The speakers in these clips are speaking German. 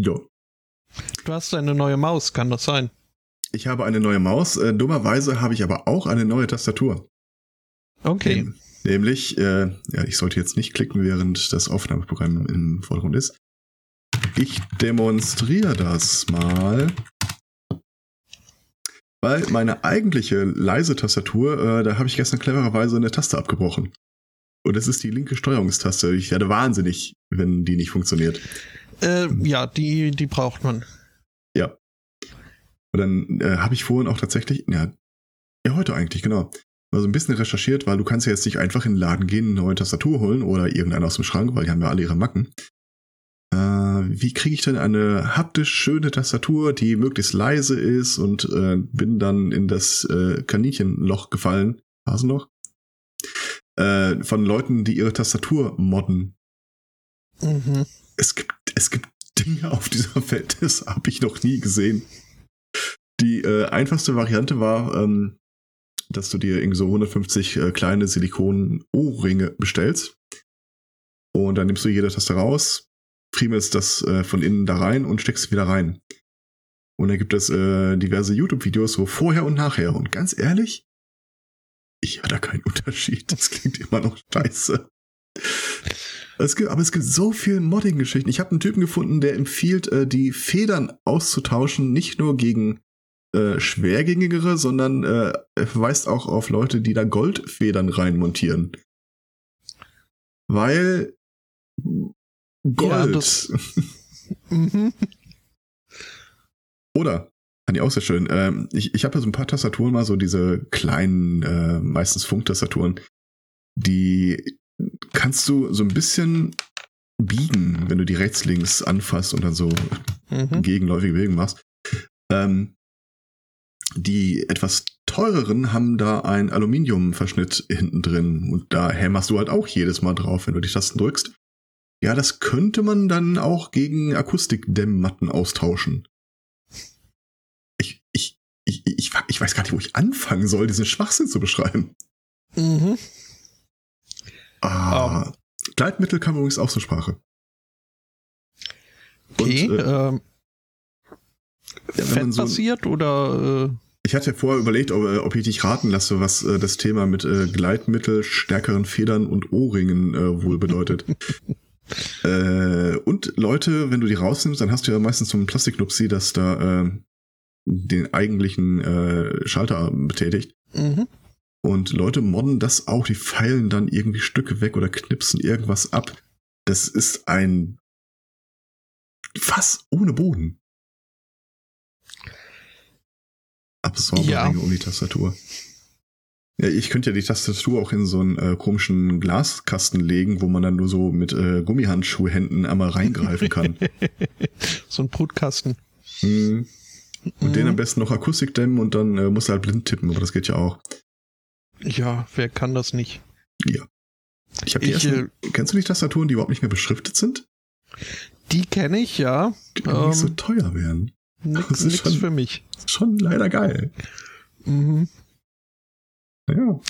Jo. Du hast eine neue Maus, kann das sein? Ich habe eine neue Maus. Äh, dummerweise habe ich aber auch eine neue Tastatur. Okay. Ähm, nämlich, äh, ja, ich sollte jetzt nicht klicken, während das Aufnahmeprogramm im Vordergrund ist. Ich demonstriere das mal. Weil meine eigentliche leise Tastatur, äh, da habe ich gestern clevererweise eine Taste abgebrochen. Und das ist die linke Steuerungstaste. Ich werde wahnsinnig, wenn die nicht funktioniert. Äh, ja, die, die braucht man. Ja. Und dann äh, habe ich vorhin auch tatsächlich, ja, ja, heute eigentlich, genau. Also ein bisschen recherchiert, weil du kannst ja jetzt nicht einfach in den Laden gehen, eine neue Tastatur holen oder irgendeine aus dem Schrank, weil die haben ja alle ihre Macken. Äh, wie kriege ich denn eine haptisch schöne Tastatur, die möglichst leise ist und äh, bin dann in das äh, Kaninchenloch gefallen. Noch? Äh, von Leuten, die ihre Tastatur modden. Mhm. Es gibt, es gibt Dinge auf dieser Welt, das habe ich noch nie gesehen. Die äh, einfachste Variante war, ähm, dass du dir irgendwie so 150 äh, kleine Silikon-Ohrringe bestellst. Und dann nimmst du jede Taste raus, friemelst das äh, von innen da rein und steckst es wieder rein. Und dann gibt es äh, diverse YouTube-Videos, so vorher und nachher. Und ganz ehrlich, ich habe da keinen Unterschied. Das klingt immer noch scheiße. Es gibt, aber es gibt so viele Modding-Geschichten. Ich habe einen Typen gefunden, der empfiehlt, äh, die Federn auszutauschen, nicht nur gegen äh, schwergängigere, sondern äh, er verweist auch auf Leute, die da Goldfedern reinmontieren. Weil Gold. Ja, Mhm. Oder, fand ich auch sehr schön. Ähm, ich ich habe ja so ein paar Tastaturen mal, so diese kleinen, äh, meistens Funktastaturen, die kannst du so ein bisschen biegen, wenn du die rechts, links anfasst und dann so Mhm. gegenläufige Bewegungen machst. Ähm, die etwas teureren haben da einen Aluminiumverschnitt hinten drin und da hämmerst du halt auch jedes Mal drauf, wenn du die Tasten drückst. Ja, das könnte man dann auch gegen Akustikdämmmatten austauschen. Ich, ich, ich, ich, ich weiß gar nicht, wo ich anfangen soll, diesen Schwachsinn zu beschreiben. Mhm. Ah, Gleitmittel kam übrigens auch zur Sprache. Okay. Und, äh, ähm, wenn man so- oder äh, Ich hatte ja vorher überlegt, ob, äh, ob ich dich raten lasse, was äh, das Thema mit äh, Gleitmittel, stärkeren Federn und Ohrringen äh, wohl bedeutet. äh, und Leute, wenn du die rausnimmst, dann hast du ja meistens so einen Plastiknupsi, das da äh, den eigentlichen äh, Schalter betätigt. mhm. Und Leute modden das auch, die feilen dann irgendwie Stücke weg oder knipsen irgendwas ab. Das ist ein Fass ohne Boden. Absorberringe Ja. um die Tastatur. Ja, ich könnte ja die Tastatur auch in so einen äh, komischen Glaskasten legen, wo man dann nur so mit äh, Gummihandschuhhänden einmal reingreifen kann. so ein Brutkasten. Mhm. Und den Mhm. am besten noch Akustik dämmen und dann äh, musst du halt blind tippen, aber das geht ja auch. Ja, wer kann das nicht? Ja. Ich habe die Ich, äh, ersten, kennst du die Tastaturen, die überhaupt nicht mehr beschriftet sind? Die kenne ich, ja. Die nicht so Ähm, teuer wären. nix das ist nix schon- für mich. Schon leider geil. Mhm. Ja.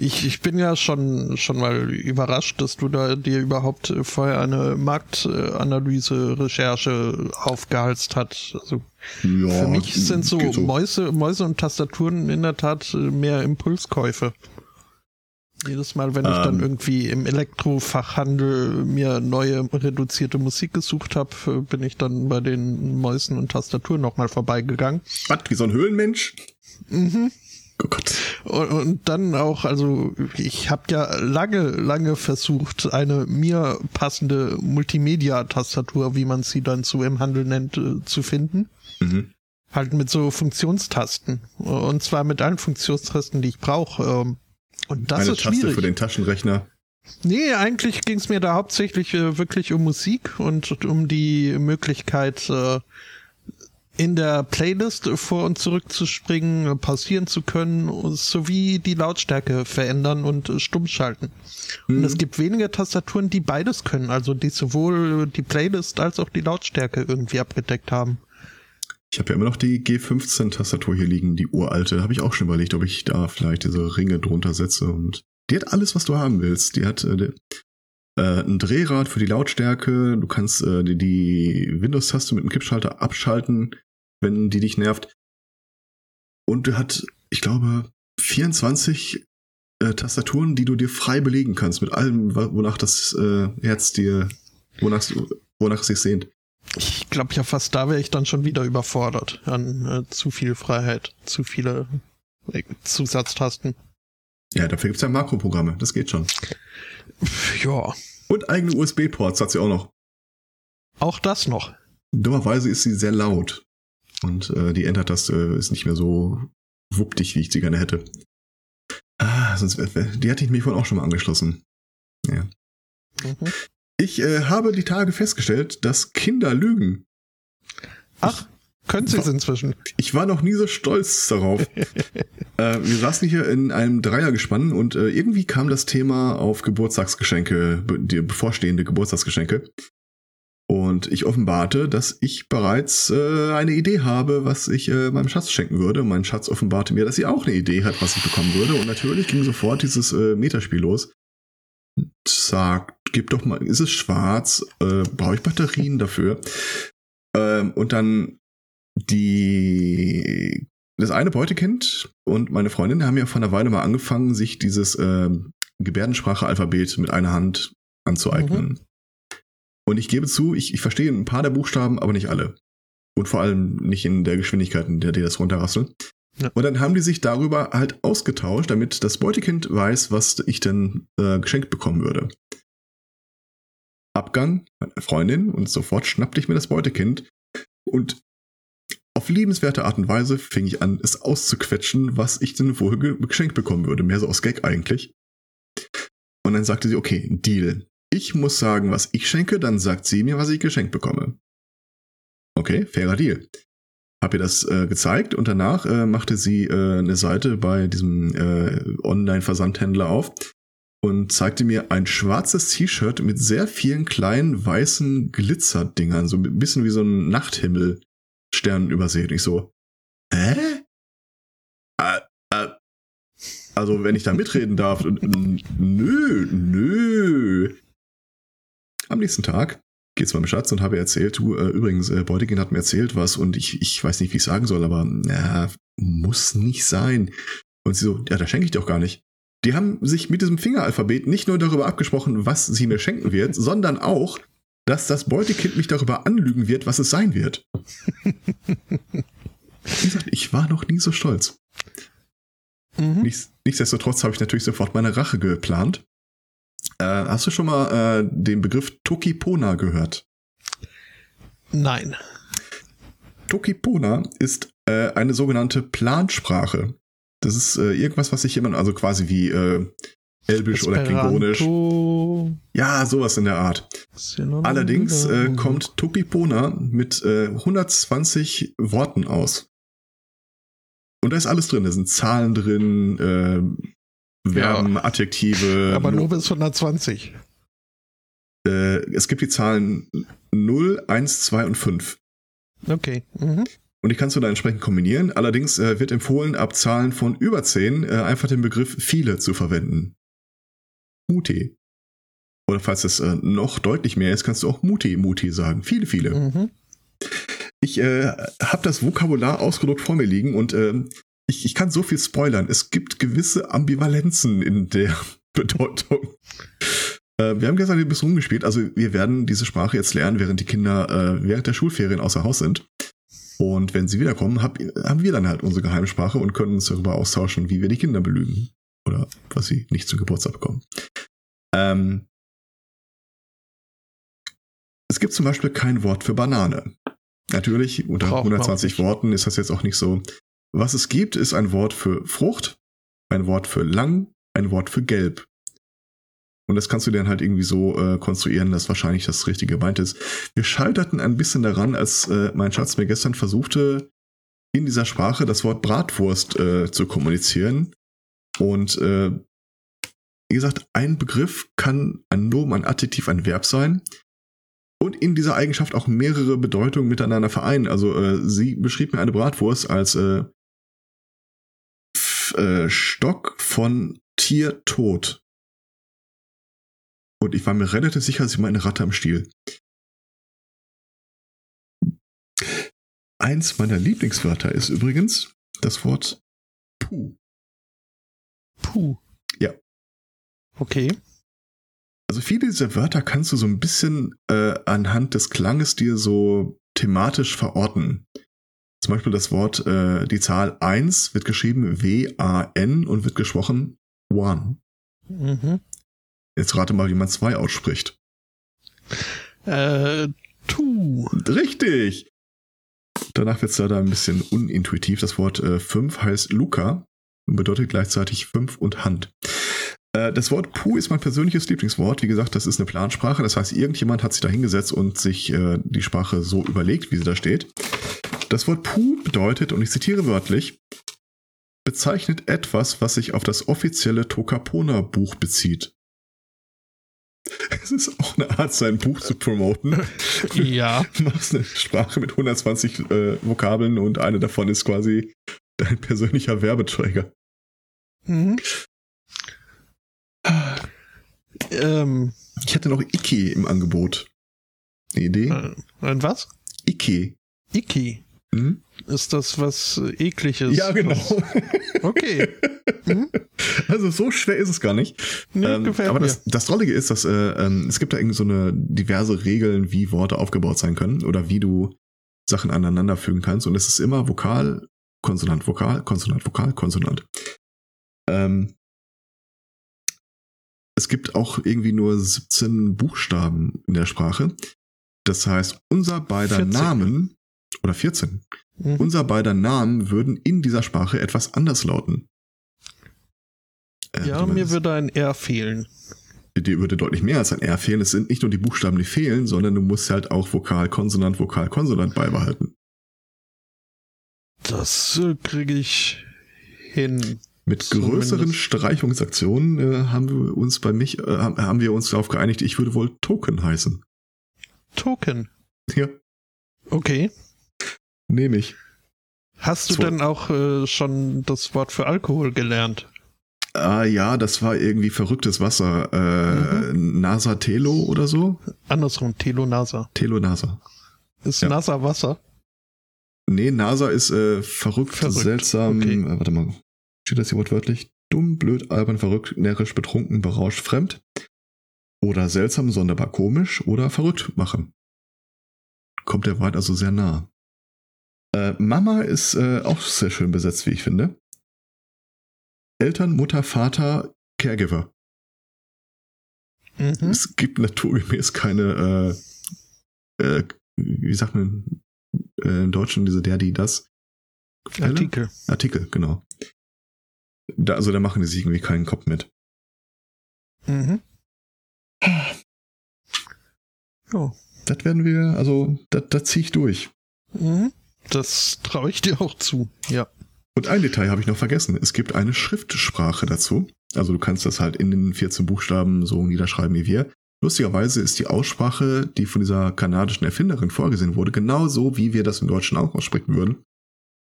Ich, ich bin ja schon, schon mal überrascht, dass du da dir überhaupt vorher eine Marktanalyse, Recherche aufgehalst hat. Also ja für mich sind so, geht Mäuse, Mäuse und Tastaturen in der Tat mehr Impulskäufe. Jedes Mal, wenn ich dann Ähm. irgendwie im Elektrofachhandel mir neue reduzierte Musik gesucht habe, bin ich dann bei den Mäusen und Tastaturen nochmal vorbeigegangen. Was, wie so ein Höhlenmensch? Mhm. Oh Gott. Und, und dann auch, also ich habe ja lange, lange versucht, eine mir passende Multimedia-Tastatur, wie man sie dann so im Handel nennt, äh, zu finden. Mhm. Halt mit so Funktionstasten. Und zwar mit allen Funktionstasten, die ich brauche. Ähm, Und das Eine ist Taste schwierig. für den Taschenrechner. Nee, eigentlich ging es mir da hauptsächlich äh, wirklich um Musik und um die Möglichkeit, äh, in der Playlist vor und zurück zu springen, pausieren zu können, sowie die Lautstärke verändern und stumm schalten. Und Mhm. es gibt wenige Tastaturen, die beides können, also die sowohl die Playlist als auch die Lautstärke irgendwie abgedeckt haben. Ich habe ja immer noch die G15-Tastatur hier liegen, die uralte. Habe ich auch schon überlegt, ob ich da vielleicht diese Ringe drunter setze. Und die hat alles, was du haben willst. Die hat, äh, äh, ein Drehrad für die Lautstärke. Du kannst äh, die, die Windows-Taste mit dem Kippschalter abschalten, wenn die dich nervt. Und du hat, ich glaube, 24 äh, Tastaturen, die du dir frei belegen kannst, mit allem, wonach das äh, Herz dir, wonach, wonach es sich sehnt. Ich glaube ja fast, da wäre ich dann schon wieder überfordert an äh, zu viel Freiheit, zu viele äh, Zusatztasten. Ja, dafür gibt's ja Makroprogramme, das geht schon. Ja. Und eigene USB-Ports hat sie auch noch. Auch das noch. Dummerweise ist sie sehr laut. Und äh, die Enter-Taste ist nicht mehr so wuppdig, wie ich sie gerne hätte. Ah, sonst die hatte ich mir vorhin auch schon mal angeschlossen. Ja. Mhm. Ich äh, habe die Tage festgestellt, dass Kinder lügen. Ach, können sie es inzwischen. Ich war noch nie so stolz darauf. äh, wir saßen hier in einem Dreiergespann und äh, irgendwie kam das Thema auf Geburtstagsgeschenke, die bevorstehende Geburtstagsgeschenke. Und ich offenbarte, dass ich bereits äh, eine Idee habe, was ich äh, meinem Schatz schenken würde. Und mein Schatz offenbarte mir, dass sie auch eine Idee hat, was ich bekommen würde. Und natürlich ging sofort dieses äh, Metaspiel los. Und sagt, gib doch mal, ist es schwarz? Äh, Brauche ich Batterien dafür? Ähm, und dann die das eine Beutekind und meine Freundin haben ja vor einer Weile mal angefangen, sich dieses äh, Gebärdensprache-Alphabet mit einer Hand anzueignen. Mhm. Und ich gebe zu, ich, ich verstehe ein paar der Buchstaben, aber nicht alle. Und vor allem nicht in der Geschwindigkeit, in der die das runterrasseln. Ja. Und dann haben die sich darüber halt ausgetauscht, damit das Beutekind weiß, was ich denn äh, geschenkt bekommen würde. Abgang, meine Freundin, und sofort schnappte ich mir das Beutekind. Und auf liebenswerte Art und Weise fing ich an, es auszuquetschen, was ich denn wohl geschenkt bekommen würde. Mehr so aus Gag eigentlich. Und dann sagte sie, okay, Deal. Ich muss sagen, was ich schenke, dann sagt sie mir, was ich geschenkt bekomme. Okay, fairer Deal. Hab ihr das äh, gezeigt und danach äh, machte sie äh, eine Seite bei diesem äh, Online-Versandhändler auf und zeigte mir ein schwarzes T-Shirt mit sehr vielen kleinen weißen Glitzerdingern, so ein bisschen wie so ein Nachthimmel-Stern übersehen. Ich so, hä? Äh, äh, also, wenn ich da mitreden darf, nö, nö. Am nächsten Tag geht's meinem Schatz und habe erzählt, du, äh, übrigens, äh, Beutegin hat mir erzählt was und ich, ich weiß nicht, wie ich sagen soll, aber na, muss nicht sein. Und sie so, ja, da schenke ich dir auch gar nicht. Die haben sich mit diesem Fingeralphabet nicht nur darüber abgesprochen, was sie mir schenken wird, sondern auch, dass das Beutekind mich darüber anlügen wird, was es sein wird. Wie gesagt, ich war noch nie so stolz. Mhm. Nichts, nichtsdestotrotz habe ich natürlich sofort meine Rache geplant äh, hast du schon mal äh, den Begriff Tokipona gehört? Nein. Tokipona ist äh, eine sogenannte Plansprache. Das ist äh, irgendwas, was sich jemand, also quasi wie äh, Elbisch Esperanto. oder Klingonisch. Ja, sowas in der Art. Allerdings äh, kommt Tokipona mit äh, 120 Worten aus. Und da ist alles drin. Da sind Zahlen drin, äh, Verben, ja. Adjektive. Aber nur bis 120. Äh, es gibt die Zahlen 0, 1, 2 und 5. Okay. Mhm. Und die kannst du dann entsprechend kombinieren. Allerdings äh, wird empfohlen, ab Zahlen von über 10 äh, einfach den Begriff viele zu verwenden. Muti. Oder falls es noch deutlich mehr ist, kannst du auch Muti, Muti sagen. Viele, viele. Mhm. Ich äh, habe das Vokabular ausgedruckt vor mir liegen und äh, ich, ich kann so viel spoilern. Es gibt gewisse Ambivalenzen in der Bedeutung. Äh, wir haben gestern ein bisschen rumgespielt. Also wir werden diese Sprache jetzt lernen, während die Kinder äh, während der Schulferien außer Haus sind. Und wenn sie wiederkommen, hab, haben wir dann halt unsere Geheimsprache und können uns darüber austauschen, wie wir die Kinder belügen. Oder was sie nicht zum Geburtstag bekommen. Ähm, es gibt zum Beispiel kein Wort für Banane. Natürlich, unter Braucht 120 Worten ist das jetzt auch nicht so was es gibt, ist ein Wort für Frucht, ein Wort für lang, ein Wort für gelb. Und das kannst du dann halt irgendwie so äh, konstruieren, dass wahrscheinlich das Richtige gemeint ist. Wir scheiterten ein bisschen daran, als äh, mein Schatz mir gestern versuchte, in dieser Sprache das Wort Bratwurst äh, zu kommunizieren. Und äh, wie gesagt, ein Begriff kann ein Nomen, ein Adjektiv, ein Verb sein und in dieser Eigenschaft auch mehrere Bedeutungen miteinander vereinen. Also äh, sie beschrieb mir eine Bratwurst als äh, Stock von Tier tot. Und ich war mir relativ sicher, dass ich meine Ratte am Stiel. Eins meiner Lieblingswörter ist übrigens das Wort Puh. Puh. Ja. Okay. Also viele dieser Wörter kannst du so ein bisschen äh, anhand des Klanges dir so thematisch verorten. Zum Beispiel das Wort, äh, die Zahl 1 wird geschrieben W-A-N und wird gesprochen One. Mhm. Jetzt rate mal, wie man 2 ausspricht. Äh, tu. Richtig! Danach wird es leider ein bisschen unintuitiv. Das Wort 5 äh, heißt Luca und bedeutet gleichzeitig 5 und Hand. Äh, das Wort Puh ist mein persönliches Lieblingswort. Wie gesagt, das ist eine Plansprache. Das heißt, irgendjemand hat sich da hingesetzt und sich äh, die Sprache so überlegt, wie sie da steht. Das Wort Puh bedeutet, und ich zitiere wörtlich, bezeichnet etwas, was sich auf das offizielle Tokapona-Buch bezieht. Es ist auch eine Art, sein Buch zu promoten. Ja. Du machst eine Sprache mit 120 äh, Vokabeln und eine davon ist quasi dein persönlicher Werbeträger. Mhm. Ähm, Ich hatte noch Iki im Angebot. Eine Idee? äh, ein was? Iki. Iki. Hm? Ist das was äh, ekliges? Ja, genau. Okay. Mhm. Also so schwer ist es gar nicht. Nee, ähm, gefällt aber mir. das, das Drollige ist, dass äh, ähm, es gibt da irgendwie so eine diverse Regeln, wie Worte aufgebaut sein können oder wie du Sachen aneinander fügen kannst. Und es ist immer Vokal, Konsonant, Vokal, Konsonant, Vokal, Konsonant. Ähm, es gibt auch irgendwie nur 17 Buchstaben in der Sprache. Das heißt, unser beider 14. Namen oder 14, Mhm. unser beider Namen würden in dieser Sprache etwas anders lauten. Äh, Ja, mir würde ein R fehlen. dir würde deutlich mehr als ein R fehlen. Es sind nicht nur die Buchstaben, die fehlen, sondern du musst halt auch Vokal, Konsonant, Vokal, Konsonant beibehalten. Das äh, kriege ich hin. Mit Zumindest. größeren Streichungsaktionen äh, haben wir uns bei mich, äh, haben wir uns darauf geeinigt, ich würde wohl Token heißen. Token. Ja, Okay. Nehme ich. Hast du So. denn auch äh, schon das Wort für Alkohol gelernt? Ah ja, das war irgendwie verrücktes Wasser. Äh, Mhm. NASA Telo oder so? Andersrum, Telo Nasa. Telo NASA. Ist Ja. Nasa Wasser? Nee, NASA ist äh, verrückt, Verrückt, seltsam. okay. Äh, warte mal. Steht das hier wortwörtlich? Dumm, blöd, albern, verrückt, närrisch, betrunken, berauscht, fremd. Oder seltsam, sonderbar komisch oder verrückt machen. Kommt der Wahrheit also sehr nah. Äh, Mama ist äh, auch sehr schön besetzt, wie ich finde. Eltern, Mutter, Vater, Caregiver. Mhm. Es gibt naturgemäß keine, äh, äh, wie sagt man äh, im Deutschen, diese der, die, das. Quelle? Artikel. Artikel, genau. Da, also da machen die sich irgendwie keinen Kopf mit. Mhm. Ja. Das werden wir, also da, da ziehe ich durch. Mhm. Das traue ich dir auch zu. Ja. Und ein Detail habe ich noch vergessen. Es gibt eine Schriftsprache dazu. Also du kannst das halt in den 14 Buchstaben so niederschreiben wie wir. Lustigerweise ist die Aussprache, die von dieser kanadischen Erfinderin vorgesehen wurde, genauso wie wir das im Deutschen auch aussprechen würden.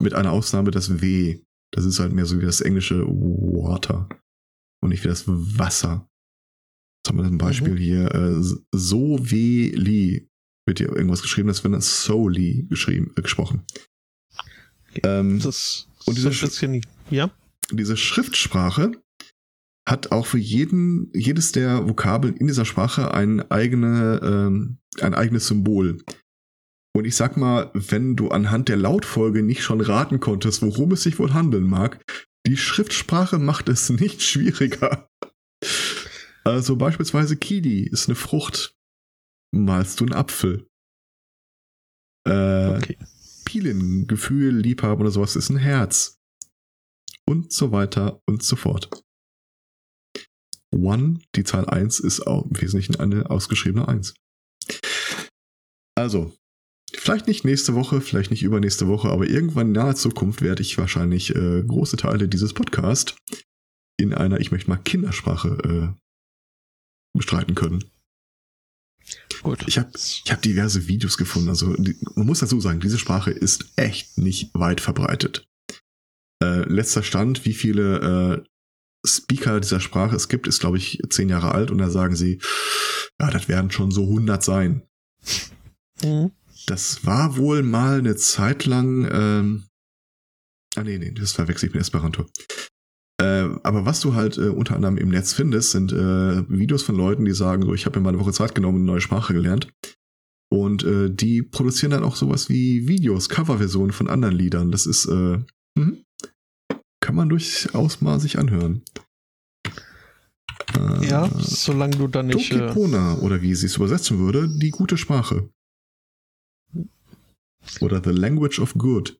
Mit einer Ausnahme das W. Das ist halt mehr so wie das englische Water und nicht wie das Wasser. Jetzt haben wir ein Beispiel Mhm. hier. Äh, so wie Li wird hier irgendwas geschrieben, das wird dann Soli geschrieben, äh, gesprochen. Ähm, Das Und so diese ein bisschen. Ja. diese Schriftsprache hat auch für jeden, jedes der Vokabeln in dieser Sprache ein, eigene, ähm, ein eigenes Symbol. Und ich sag mal, wenn du anhand der Lautfolge nicht schon raten konntest, worum es sich wohl handeln mag, die Schriftsprache macht es nicht schwieriger. Also beispielsweise Kidi ist eine Frucht. Malst du einen Apfel. Äh, Okay. Pilin, Gefühl, Liebhaben oder sowas ist ein Herz. Und so weiter und so fort. One, die Zahl 1, ist auch im Wesentlichen eine ausgeschriebene 1. Also, vielleicht nicht nächste Woche, vielleicht nicht übernächste Woche, aber irgendwann in naher Zukunft werde ich wahrscheinlich äh, große Teile dieses Podcasts in einer, ich möchte mal, Kindersprache äh, bestreiten können. Gut. Ich habe ich hab diverse Videos gefunden. Also die, man muss dazu sagen, diese Sprache ist echt nicht weit verbreitet. Äh, letzter Stand, wie viele äh, Speaker dieser Sprache es gibt, ist, glaube ich, zehn Jahre alt und da sagen sie, ja, das werden schon so 100 sein. Mhm. Das war wohl mal eine Zeit lang, ähm, ah nee, nee, das verwechsel ich mit Esperanto. Äh, aber was du halt äh, unter anderem im Netz findest, sind äh, Videos von Leuten, die sagen, so, ich habe mir mal eine Woche Zeit genommen und eine neue Sprache gelernt. Und äh, die produzieren dann auch sowas wie Videos, Coverversionen von anderen Liedern. Das ist, äh, mh, kann man durchaus mal sich anhören. Äh, ja, solange du dann nicht. Äh, oder wie sie es übersetzen würde, die gute Sprache. Oder The Language of Good.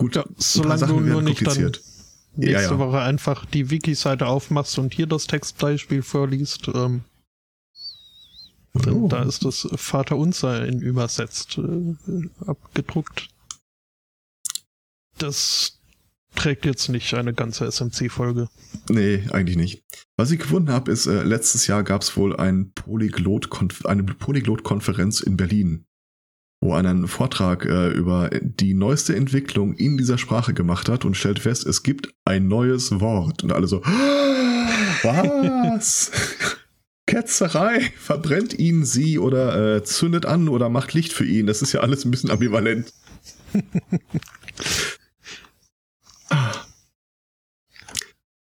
Gut, ja, solange du nur nicht dann nächste ja, ja. Woche einfach die Wiki-Seite aufmachst und hier das Textbeispiel vorliest, ähm, oh. da ist das Vater Unser in übersetzt, äh, abgedruckt. Das trägt jetzt nicht eine ganze SMC-Folge. Nee, eigentlich nicht. Was ich gefunden habe, ist, äh, letztes Jahr gab es wohl ein Polyglot eine Polyglot-Konferenz in Berlin, wo einer einen Vortrag äh, über die neueste Entwicklung in dieser Sprache gemacht hat und stellt fest, es gibt ein neues Wort. Und alle so, was? Ketzerei, verbrennt ihn sie oder äh, zündet an oder macht Licht für ihn. Das ist ja alles ein bisschen ambivalent.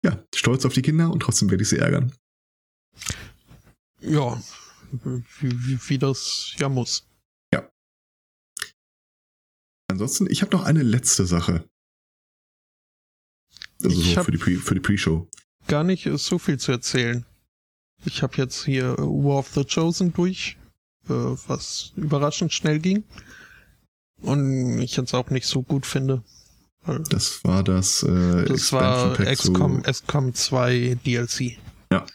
Ja, stolz auf die Kinder und trotzdem werde ich sie ärgern. Ja, wie, wie, wie das ja muss. Ansonsten, ich habe noch eine letzte Sache. Also ich so für die, Pre, für die Pre-Show. Gar nicht so viel zu erzählen. Ich habe jetzt hier War of the Chosen durch, äh, was überraschend schnell ging. Und ich jetzt auch nicht so gut finde. Das war das äh, Das Expansion war XCOM, XCOM 2 DLC. Ja.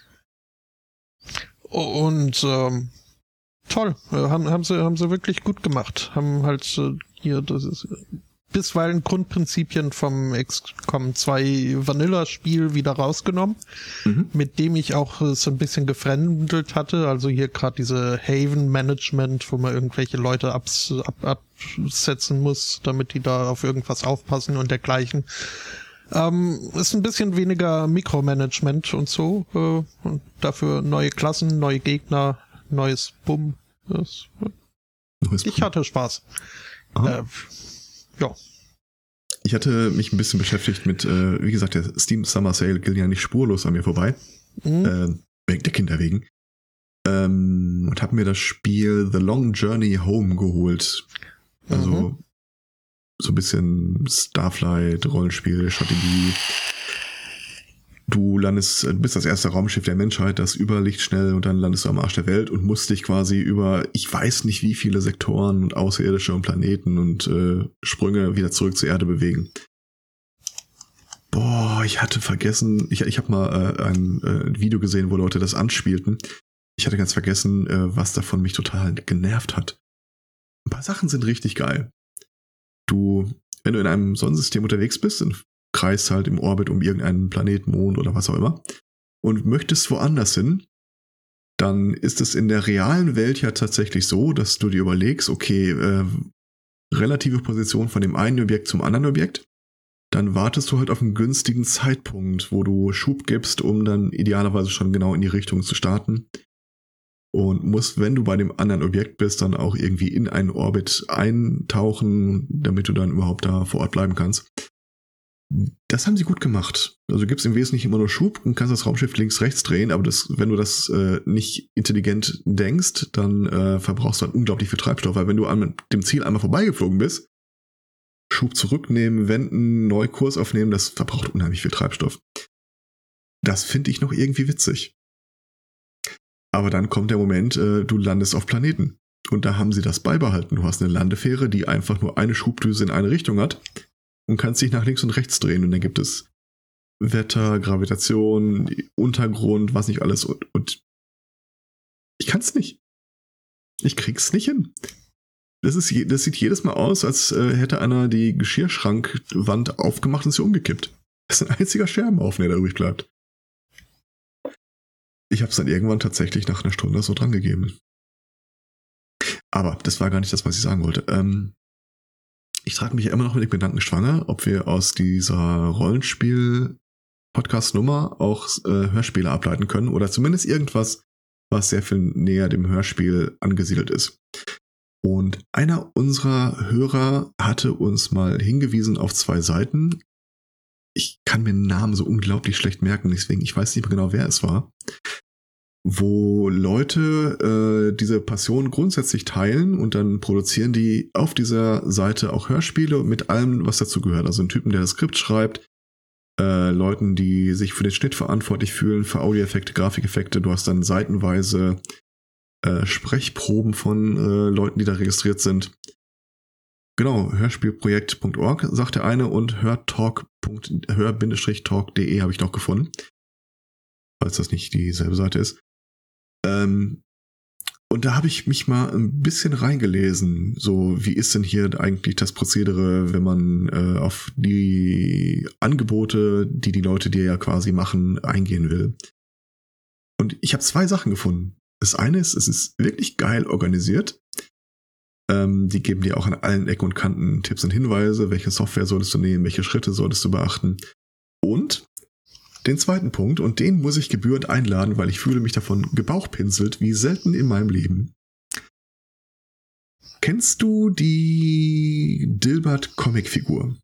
Und ähm, toll, äh, haben, haben, sie, haben sie wirklich gut gemacht. Haben halt äh, hier das ist, bisweilen Grundprinzipien vom XCOM 2 Vanilla-Spiel wieder rausgenommen, mhm. mit dem ich auch äh, so ein bisschen gefremdelt hatte. Also hier gerade diese Haven-Management, wo man irgendwelche Leute abs ab absetzen muss, damit die da auf irgendwas aufpassen und dergleichen. Ähm, ist ein bisschen weniger Mikromanagement und so. Äh, und dafür neue Klassen, neue Gegner, neues Bumm. Das, neues ich hatte Spaß. Äh, ja. Ich hatte mich ein bisschen beschäftigt mit, äh, wie gesagt, der Steam Summer Sale ging ja nicht spurlos an mir vorbei. Mhm. Äh, wegen der Kinder wegen. Ähm, und habe mir das Spiel The Long Journey Home geholt. Also mhm. so ein bisschen Starflight, Rollenspiel, Strategie. Du landest, du bist das erste Raumschiff der Menschheit, das über Lichtschnell und dann landest du am Arsch der Welt und musst dich quasi über, ich weiß nicht wie viele Sektoren und Außerirdische und Planeten und äh, Sprünge wieder zurück zur Erde bewegen. Boah, ich hatte vergessen, ich, ich habe mal äh, ein äh, Video gesehen, wo Leute das anspielten. Ich hatte ganz vergessen, äh, was davon mich total genervt hat. Ein paar Sachen sind richtig geil. Du, wenn du in einem Sonnensystem unterwegs bist, in kreist halt im Orbit um irgendeinen Planeten, Mond oder was auch immer und möchtest woanders hin, dann ist es in der realen Welt ja tatsächlich so, dass du dir überlegst, okay, äh, relative Position von dem einen Objekt zum anderen Objekt, dann wartest du halt auf einen günstigen Zeitpunkt, wo du Schub gibst, um dann idealerweise schon genau in die Richtung zu starten. Und musst, wenn du bei dem anderen Objekt bist, dann auch irgendwie in einen Orbit eintauchen, damit du dann überhaupt da vor Ort bleiben kannst. Das haben sie gut gemacht. Also gibst im Wesentlichen immer nur Schub und kannst das Raumschiff links, rechts drehen, aber das, wenn du das äh, nicht intelligent denkst, dann äh, verbrauchst du dann unglaublich viel Treibstoff, weil wenn du an dem Ziel einmal vorbeigeflogen bist, Schub zurücknehmen, wenden, neu Kurs aufnehmen, das verbraucht unheimlich viel Treibstoff. Das finde ich noch irgendwie witzig. Aber dann kommt der Moment, äh, du landest auf Planeten. Und da haben sie das beibehalten. Du hast eine Landefähre, die einfach nur eine Schubdüse in eine Richtung hat und kannst dich nach links und rechts drehen und dann gibt es Wetter, Gravitation, Untergrund, was nicht alles und, und ich kann es nicht. Ich krieg's nicht hin. Das, ist, das sieht jedes Mal aus, als äh, hätte einer die Geschirrschrankwand aufgemacht und sie umgekippt. Das ist ein einziger Scherbenhaufen, der da übrig bleibt. Ich habe es dann irgendwann tatsächlich nach einer Stunde so dran gegeben. Aber das war gar nicht das, was ich sagen wollte. Ähm, ich trage mich ja immer noch mit dem Gedanken schwanger, ob wir aus dieser Rollenspiel-Podcast-Nummer auch äh, Hörspiele ableiten können oder zumindest irgendwas, was sehr viel näher dem Hörspiel angesiedelt ist. Und einer unserer Hörer hatte uns mal hingewiesen auf zwei Seiten. Ich kann mir den Namen so unglaublich schlecht merken, deswegen ich weiß nicht mehr genau, wer es war. Wo Leute äh, diese Passion grundsätzlich teilen und dann produzieren die auf dieser Seite auch Hörspiele mit allem, was dazu gehört. Also ein Typen, der das Skript schreibt, äh, Leuten, die sich für den Schnitt verantwortlich fühlen, für Audioeffekte, Grafikeffekte. Du hast dann seitenweise äh, Sprechproben von äh, Leuten, die da registriert sind. Genau, hörspielprojekt.org sagt der eine und hörtalk.hör-talk.de habe ich noch gefunden. Falls das nicht dieselbe Seite ist. Ähm, und da habe ich mich mal ein bisschen reingelesen. So, wie ist denn hier eigentlich das Prozedere, wenn man äh, auf die Angebote, die die Leute dir ja quasi machen, eingehen will? Und ich habe zwei Sachen gefunden. Das eine ist, es ist wirklich geil organisiert. Ähm, die geben dir auch an allen Ecken und Kanten Tipps und Hinweise, welche Software solltest du nehmen, welche Schritte solltest du beachten. Und den zweiten Punkt, und den muss ich gebührend einladen, weil ich fühle mich davon gebauchpinselt wie selten in meinem Leben. Kennst du die Dilbert Comicfigur?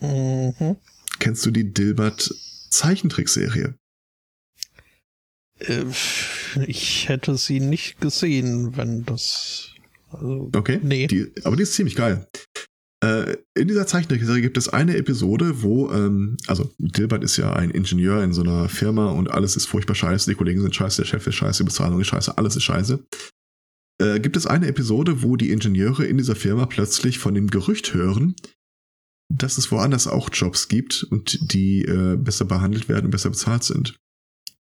Mhm. Kennst du die Dilbert Zeichentrickserie? Äh, ich hätte sie nicht gesehen, wenn das. Also, okay. Nee. Die, aber die ist ziemlich geil. Äh, in dieser Zeichentrickserie gibt es eine Episode, wo, ähm, also Dilbert ist ja ein Ingenieur in so einer Firma und alles ist furchtbar scheiße, die Kollegen sind scheiße, der Chef ist scheiße, die Bezahlung ist scheiße, alles ist scheiße. Äh, gibt es eine Episode, wo die Ingenieure in dieser Firma plötzlich von dem Gerücht hören, dass es woanders auch Jobs gibt und die äh, besser behandelt werden und besser bezahlt sind.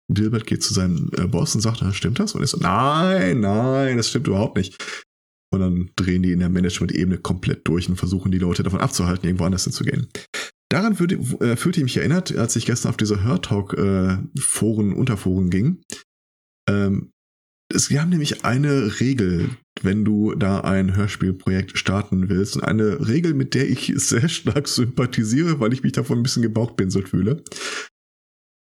Dilbert geht zu seinem äh, Boss und sagt, stimmt das? Und er so, nein, nein, das stimmt überhaupt nicht. Und dann drehen die in der Management-Ebene komplett durch und versuchen die Leute davon abzuhalten, irgendwo anders hinzugehen. Daran würde, äh, fühlte ich mich erinnert, als ich gestern auf diese Hörtalk-Foren, äh, Unterforen ging. Ähm, es, wir haben nämlich eine Regel, wenn du da ein Hörspielprojekt starten willst. Und eine Regel, mit der ich sehr stark sympathisiere, weil ich mich davon ein bisschen gebauchpinselt fühle.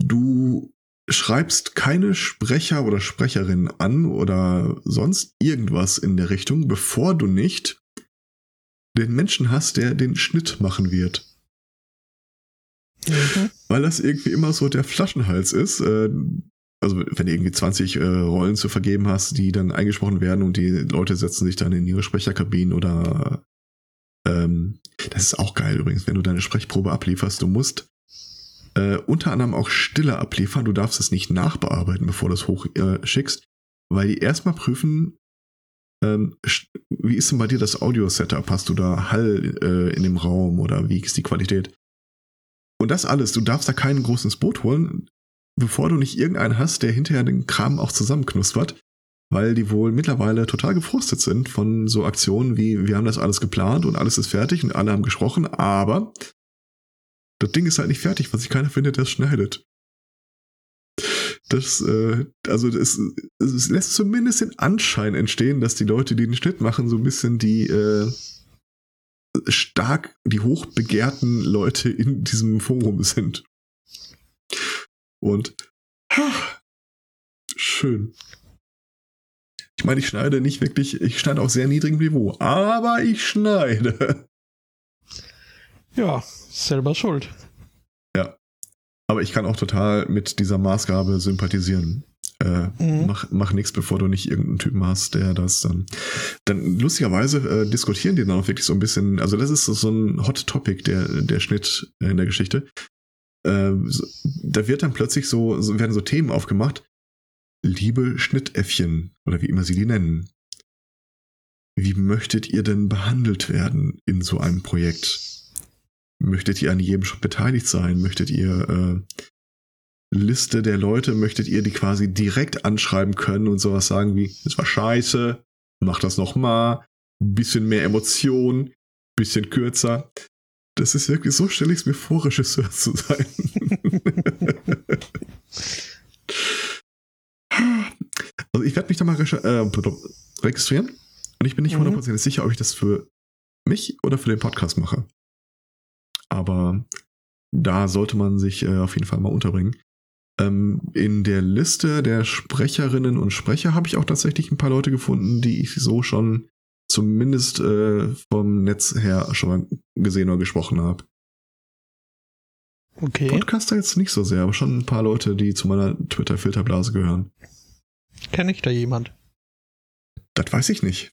Du schreibst keine Sprecher oder Sprecherin an oder sonst irgendwas in der Richtung, bevor du nicht den Menschen hast, der den Schnitt machen wird. Mhm. Weil das irgendwie immer so der Flaschenhals ist. Äh, also wenn du irgendwie 20 äh, Rollen zu vergeben hast, die dann eingesprochen werden und die Leute setzen sich dann in ihre Sprecherkabinen oder ähm, das ist auch geil übrigens, wenn du deine Sprechprobe ablieferst, du musst äh, unter anderem auch Stille abliefern. Du darfst es nicht nachbearbeiten, bevor du es hochschickst, äh, weil die erstmal prüfen, ähm, wie ist denn bei dir das Audio-Setup? Hast du da Hall äh, in dem Raum oder wie ist die Qualität? Und das alles, du darfst da keinen großen Boot holen, bevor du nicht irgendeinen hast, der hinterher den Kram auch zusammenknuspert, weil die wohl mittlerweile total gefrustet sind von so Aktionen wie, wir haben das alles geplant und alles ist fertig und alle haben gesprochen, aber das Ding ist halt nicht fertig, weil sich keiner findet, der es schneidet. Das, äh, also das, es lässt zumindest den Anschein entstehen, dass die Leute, die den Schnitt machen, so ein bisschen die äh, stark, die hochbegehrten Leute in diesem Forum sind. Und ha, schön. Ich meine, ich schneide nicht wirklich, ich schneide auf sehr niedrigem Niveau, aber ich schneide. Ja, selber schuld. Ja. Aber ich kann auch total mit dieser Maßgabe sympathisieren. Äh, mhm. Mach, mach nichts, bevor du nicht irgendeinen Typen hast, der das dann. Dann lustigerweise äh, diskutieren die dann auch wirklich so ein bisschen. Also, das ist so ein Hot Topic, der, der Schnitt in der Geschichte. Äh, da wird dann plötzlich so, so, werden so Themen aufgemacht. Liebe Schnittäffchen, oder wie immer sie die nennen. Wie möchtet ihr denn behandelt werden in so einem Projekt? Möchtet ihr an jedem Schritt beteiligt sein? Möchtet ihr äh, Liste der Leute, möchtet ihr die quasi direkt anschreiben können und sowas sagen wie, es war scheiße, mach das nochmal, bisschen mehr Emotion, bisschen kürzer. Das ist wirklich, so stelle ich es mir vor, Regisseur zu sein. also ich werde mich da mal äh, registrieren und ich bin nicht mhm. hundertprozentig mhm. sicher, ob ich das für mich oder für den Podcastmacher. Aber da sollte man sich äh, auf jeden Fall mal unterbringen. Ähm, in der Liste der Sprecherinnen und Sprecher habe ich auch tatsächlich ein paar Leute gefunden, die ich so schon zumindest äh, vom Netz her schon mal gesehen oder gesprochen habe. Okay. Podcaster jetzt nicht so sehr, aber schon ein paar Leute, die zu meiner Twitter-Filterblase gehören. Kenne ich da jemand? Das weiß ich nicht.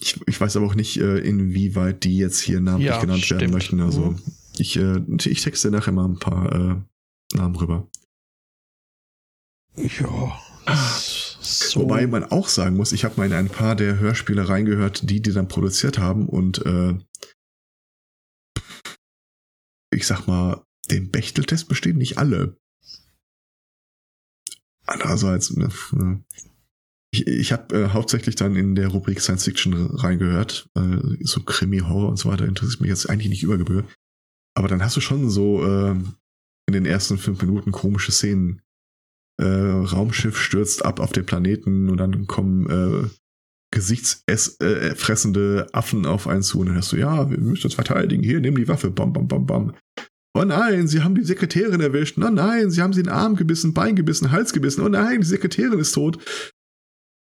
Ich, ich weiß aber auch nicht, äh, inwieweit die jetzt hier namentlich Ja, genannt werden stimmt. möchten. Also Mhm. Ich, äh, ich texte nachher mal ein paar äh, Namen rüber. Ja. So. Wobei man auch sagen muss, ich habe mal in ein paar der Hörspiele reingehört, die die dann produziert haben und äh, ich sag mal, den Bechteltest bestehen nicht alle. Andererseits, ne, ne. ich, ich habe äh, hauptsächlich dann in der Rubrik Science Fiction reingehört, äh, so Krimi, Horror und so weiter interessiert mich jetzt eigentlich nicht über Gebühr. Aber dann hast du schon so äh, in den ersten fünf Minuten komische Szenen. Äh, Raumschiff stürzt ab auf den Planeten und dann kommen äh, gesichtsfressende Affen auf einen zu und dann hörst du, ja, wir müssen uns verteidigen, hier, nimm die Waffe, bam, bam, bam, bam. Oh nein, sie haben die Sekretärin erwischt. Oh nein, sie haben sie in den Arm gebissen, Bein gebissen, Hals gebissen. Oh nein, die Sekretärin ist tot.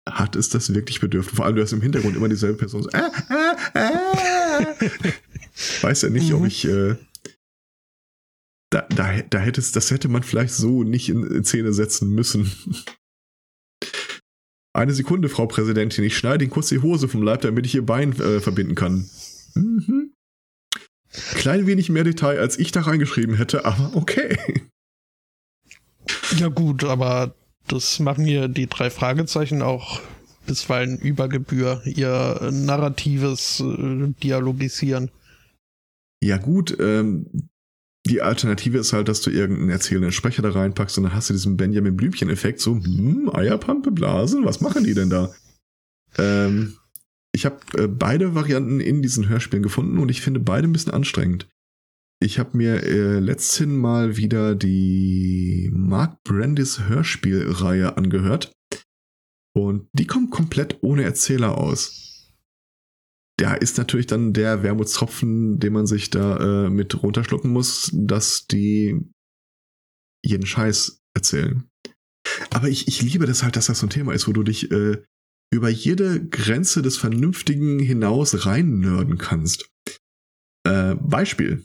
Hat es das wirklich bedürft? Vor allem, du hast im Hintergrund immer dieselbe Person. So, ah, ah, ah. Weiß ja nicht, ob Mhm. ich äh, da, da, da hätte es, das hätte man vielleicht so nicht in, Szene setzen müssen. Eine Sekunde, Frau Präsidentin, ich schneide Ihnen kurz die Hose vom Leib, damit ich Ihr Bein äh, verbinden kann. Mhm. Klein wenig mehr Detail, als ich da reingeschrieben hätte, aber okay. Ja gut, aber das machen hier die drei Fragezeichen auch bisweilen über Gebühr, ihr narratives äh, Dialogisieren. Ja gut, ähm, die Alternative ist halt, dass du irgendeinen erzählenden Sprecher da reinpackst und dann hast du diesen Benjamin Blümchen-Effekt, so, hm, Eierpampe, Blasen, was machen die denn da? Ähm, ich habe äh, beide Varianten in diesen Hörspielen gefunden und ich finde beide ein bisschen anstrengend. Ich habe mir äh, letzthin mal wieder die Mark Brandis Hörspielreihe angehört und die kommt komplett ohne Erzähler aus da ist natürlich dann der Wermutstropfen, den man sich da äh, mit runterschlucken muss, dass die jeden Scheiß erzählen. Aber ich, ich liebe das halt, dass das so ein Thema ist, wo du dich äh, über jede Grenze des Vernünftigen hinaus rein nörden kannst. Äh, Beispiel.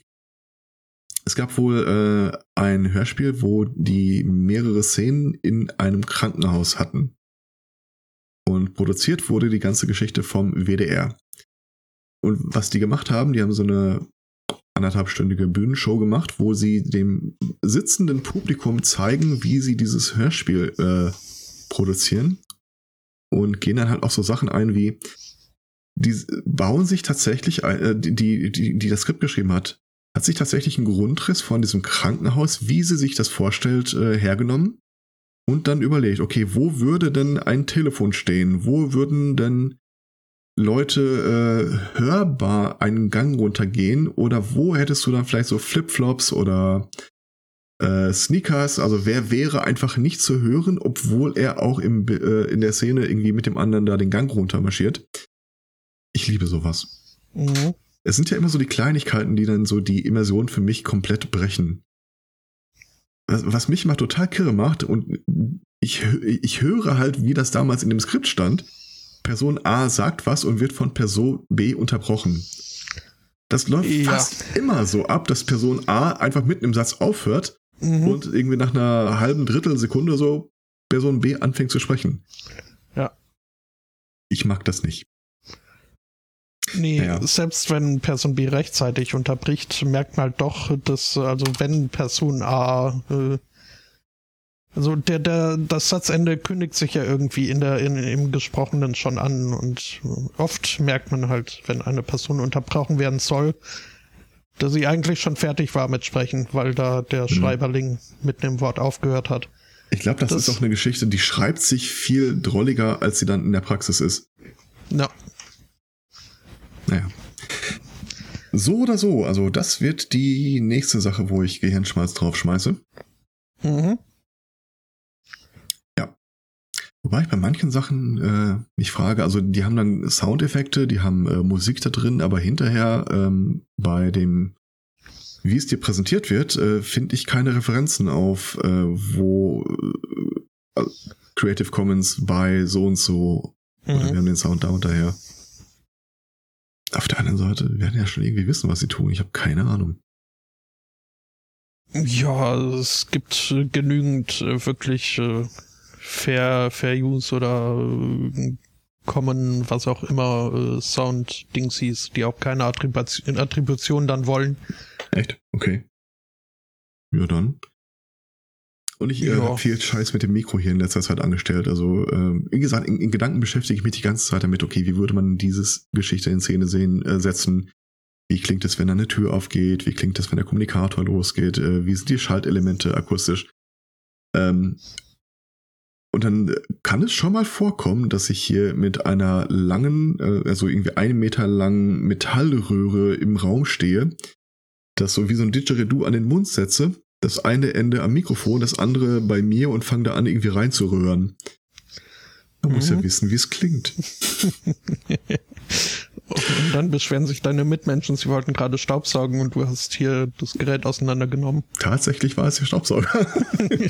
Es gab wohl äh, ein Hörspiel, wo die mehrere Szenen in einem Krankenhaus hatten. Und produziert wurde die ganze Geschichte vom WDR. Und was die gemacht haben, die haben so eine anderthalbstündige Bühnenshow gemacht, wo sie dem sitzenden Publikum zeigen, wie sie dieses Hörspiel äh, produzieren. Und gehen dann halt auch so Sachen ein wie die bauen sich tatsächlich äh, die, die die die das Skript geschrieben hat hat sich tatsächlich einen Grundriss von diesem Krankenhaus wie sie sich das vorstellt äh, hergenommen und dann überlegt okay wo würde denn ein Telefon stehen? Wo würden denn Leute äh, hörbar einen Gang runtergehen oder wo hättest du dann vielleicht so Flipflops oder äh, Sneakers, also wer wäre einfach nicht zu hören, obwohl er auch im, äh, in der Szene irgendwie mit dem anderen da den Gang runter marschiert. Ich liebe sowas. Mhm. Es sind ja immer so die Kleinigkeiten, die dann so die Immersion für mich komplett brechen. Was, was mich mal total kirre macht und ich, ich höre halt, wie das damals in dem Skript stand. Person A sagt was und wird von Person B unterbrochen. Das läuft Ja. fast immer so ab, dass Person A einfach mitten im Satz aufhört Mhm. und irgendwie nach einer halben Drittelsekunde so Person B anfängt zu sprechen. Ja. Ich mag das nicht. Nee, Naja. selbst wenn Person B rechtzeitig unterbricht, merkt man halt doch, dass, also wenn Person A, äh, also der, der, das Satzende kündigt sich ja irgendwie in der, in, im Gesprochenen schon an und oft merkt man halt, wenn eine Person unterbrochen werden soll, dass sie eigentlich schon fertig war mit Sprechen, weil da der Schreiberling mit einem Wort aufgehört hat. Ich glaube, das, Das- ist auch eine Geschichte, die schreibt sich viel drolliger, als sie dann in der Praxis ist. Ja. Naja. So oder so, also das wird die nächste Sache, wo ich Gehirnschmalz drauf schmeiße. Mhm. Wobei ich bei manchen Sachen äh, mich frage, also die haben dann Soundeffekte, die haben äh, Musik da drin, aber hinterher ähm, bei dem, wie es dir präsentiert wird, äh, finde ich keine Referenzen auf, äh, wo äh, Creative Commons bei so und so, mhm. oder wir haben den Sound da und daher. Auf der anderen Seite werden ja schon irgendwie wissen, was sie tun. Ich habe keine Ahnung. Ja, es gibt genügend äh, wirklich äh, Fair, Fair Use oder äh, Common, was auch immer, äh, Sound-Dingsies, die auch keine Attribution, Attribution dann wollen. Echt? Okay. Ja, dann. Und ich äh, habe viel Scheiß mit dem Mikro hier in letzter Zeit angestellt. Also, ähm, wie gesagt, in, in, Gedanken beschäftige ich mich die ganze Zeit damit, okay, wie würde man dieses Geschichte in Szene sehen, äh, setzen? Wie klingt es, wenn eine Tür aufgeht? Wie klingt es, wenn der Kommunikator losgeht? Äh, wie sind die Schaltelemente akustisch? Ähm, und dann kann es schon mal vorkommen, dass ich hier mit einer langen, äh, also irgendwie einen Meter langen Metallröhre im Raum stehe, das so wie so ein Didgeridoo an den Mund setze, das eine Ende am Mikrofon, das andere bei mir und fange da an, irgendwie reinzurühren. Man mhm. muss ja mhm. wissen, wie es klingt. Und dann beschweren sich deine Mitmenschen, sie wollten gerade Staubsaugen und du hast hier das Gerät auseinandergenommen. Tatsächlich war es der Staubsauger.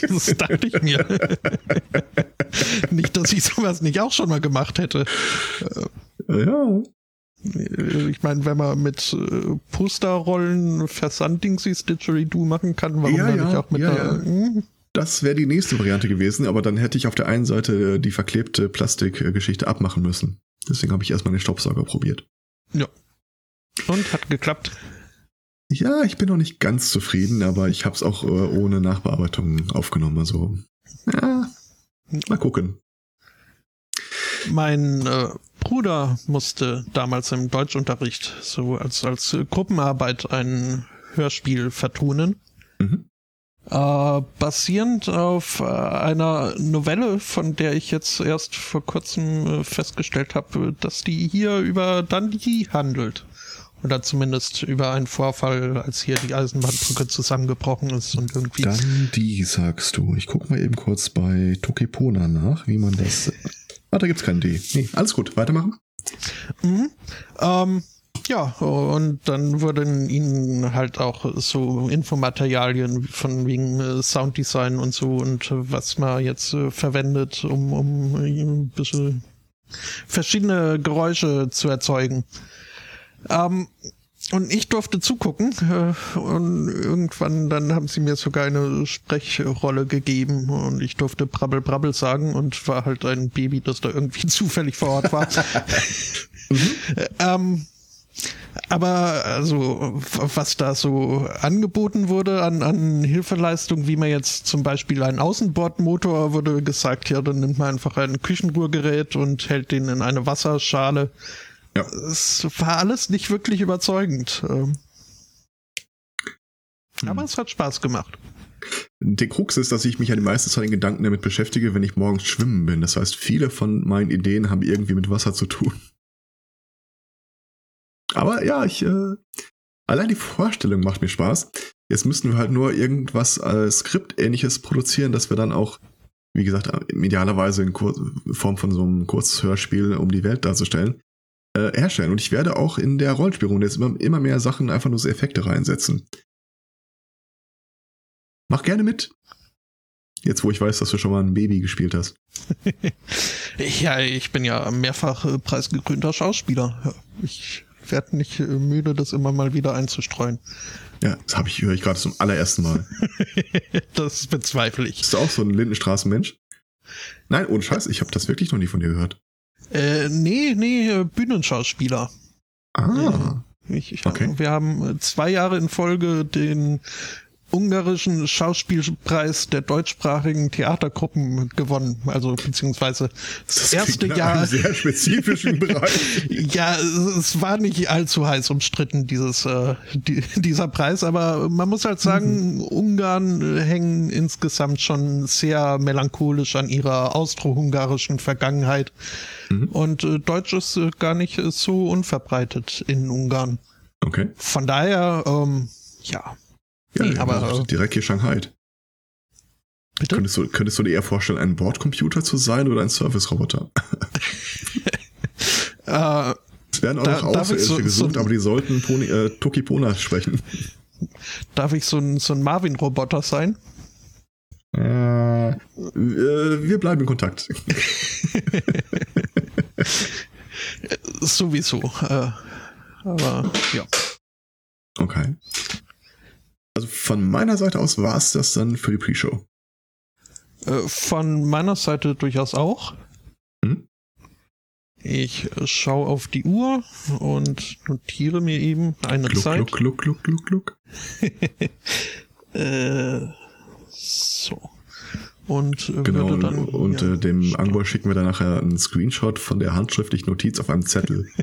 das dachte ich mir. nicht, dass ich sowas nicht auch schon mal gemacht hätte. Ja. Ich meine, wenn man mit äh, Posterrollen Versanddingsies Didgeridoo machen kann, warum ja, dann ja, nicht auch mit ja, der... Ja. Hm? Das wäre die nächste Variante gewesen, aber dann hätte ich auf der einen Seite die verklebte Plastikgeschichte abmachen müssen. Deswegen habe ich erstmal den Staubsauger probiert. Ja. Und hat geklappt. Ja, ich bin noch nicht ganz zufrieden, aber ich habe es auch äh, ohne Nachbearbeitung aufgenommen. Also, ja, mal gucken. Mein äh, Bruder musste damals im Deutschunterricht so als, als Gruppenarbeit ein Hörspiel vertonen. Äh, basierend auf äh, einer Novelle, von der ich jetzt erst vor kurzem äh, festgestellt habe, dass die hier über Dundee handelt. Oder zumindest über einen Vorfall, als hier die Eisenbahnbrücke zusammengebrochen ist und irgendwie. Dundee, sagst du. Ich gucke mal eben kurz bei Tokipona nach, wie man das. Ah, da gibt's kein D. Nee, alles gut, weitermachen. Mhm. Ähm, ja, und dann wurden ihnen halt auch so Infomaterialien von wegen äh, Sounddesign und so und äh, was man jetzt äh, verwendet, um, um ein bisschen verschiedene Geräusche zu erzeugen. Ähm, und ich durfte zugucken äh, und irgendwann dann haben sie mir sogar eine Sprechrolle gegeben und ich durfte Brabbel Brabbel sagen und war halt ein Baby, das da irgendwie zufällig vor Ort war. mhm. ähm, aber also, was da so angeboten wurde an, an Hilfeleistung, wie man jetzt zum Beispiel einen Außenbordmotor, wurde gesagt, ja, dann nimmt man einfach ein Küchenruhrgerät und hält den in eine Wasserschale. Ja. Es war alles nicht wirklich überzeugend. Ähm. Hm. Aber es hat Spaß gemacht. Der Krux ist, dass ich mich ja die meiste Zeit in Gedanken damit beschäftige, wenn ich morgens schwimmen bin. Das heißt, viele von meinen Ideen haben irgendwie mit Wasser zu tun. Aber ja, ich, äh, allein die Vorstellung macht mir Spaß. Jetzt müssen wir halt nur irgendwas als Skript-ähnliches produzieren, dass wir dann auch, wie gesagt, idealerweise in Kur Form von so einem Kurzhörspiel, um die Welt darzustellen, äh, herstellen. Und ich werde auch in der Rollenspielrunde jetzt immer, immer mehr Sachen einfach nur so Effekte reinsetzen. Mach gerne mit. Jetzt, wo ich weiß, dass du schon mal ein Baby gespielt hast. ja, ich bin ja mehrfach äh, preisgekrönter Schauspieler. Ich werde nicht äh, müde, das immer mal wieder einzustreuen. Ja, das habe ich höre ich gerade zum allerersten Mal. das bezweifle ich. Bist du auch so ein Lindenstraßenmensch? Nein, ohne Scheiß, ich habe das wirklich noch nie von dir gehört. Äh, nee, nee, äh, Bühnenschauspieler. Ah. Ich, ich, okay. Wir haben zwei Jahre in Folge den ungarischen Schauspielpreis der deutschsprachigen Theatergruppen gewonnen. Also beziehungsweise das, das erste Jahr. Sehr spezifischen Bereich. ja, es war nicht allzu heiß umstritten, dieses, äh, die, dieser Preis, aber man muss halt sagen, mhm. Ungarn hängen insgesamt schon sehr melancholisch an ihrer austro-ungarischen Vergangenheit. Mhm. Und äh, Deutsch ist äh, gar nicht so unverbreitet in Ungarn. Okay. Von daher, ähm, ja, ja, nee, aber direkt hier Shanghai. Bitte? Könntest du, könntest du dir eher vorstellen, ein Bordcomputer zu sein oder ein Service-Roboter? Äh, Es werden auch Da- noch Außerirdische so- so- gesucht, aber die sollten Pony, äh, Tokipona sprechen. darf ich so ein, so ein Marvin-Roboter sein? Äh, äh, wir bleiben in Kontakt. Sowieso. Äh, aber ja. Okay. Also von meiner Seite aus war es das dann für die Pre-Show. Äh, von meiner Seite durchaus auch. Hm? Ich schaue auf die Uhr und notiere mir eben eine Gluck, Zeit. gluck, gluck, gluck, gluck, gluck. Äh, so. Und äh, Genau, würde dann. und ja, äh, dem. Angor schicken wir dann nachher einen Screenshot von der handschriftlichen Notiz auf einem Zettel.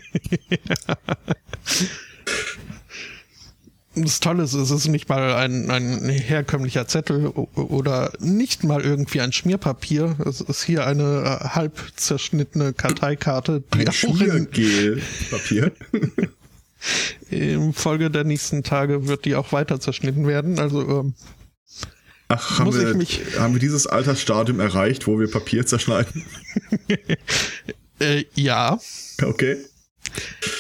Das Tolle ist, es ist nicht mal ein, ein herkömmlicher Zettel oder nicht mal irgendwie ein Schmierpapier. Es ist hier eine äh, halb zerschnittene Karteikarte, die Ein Schmiergel-Papier. im Folge der nächsten Tage wird die auch weiter zerschnitten werden. Also ähm, Ach, haben wir, haben wir dieses Altersstadium erreicht, wo wir Papier zerschneiden? äh, ja, Okay.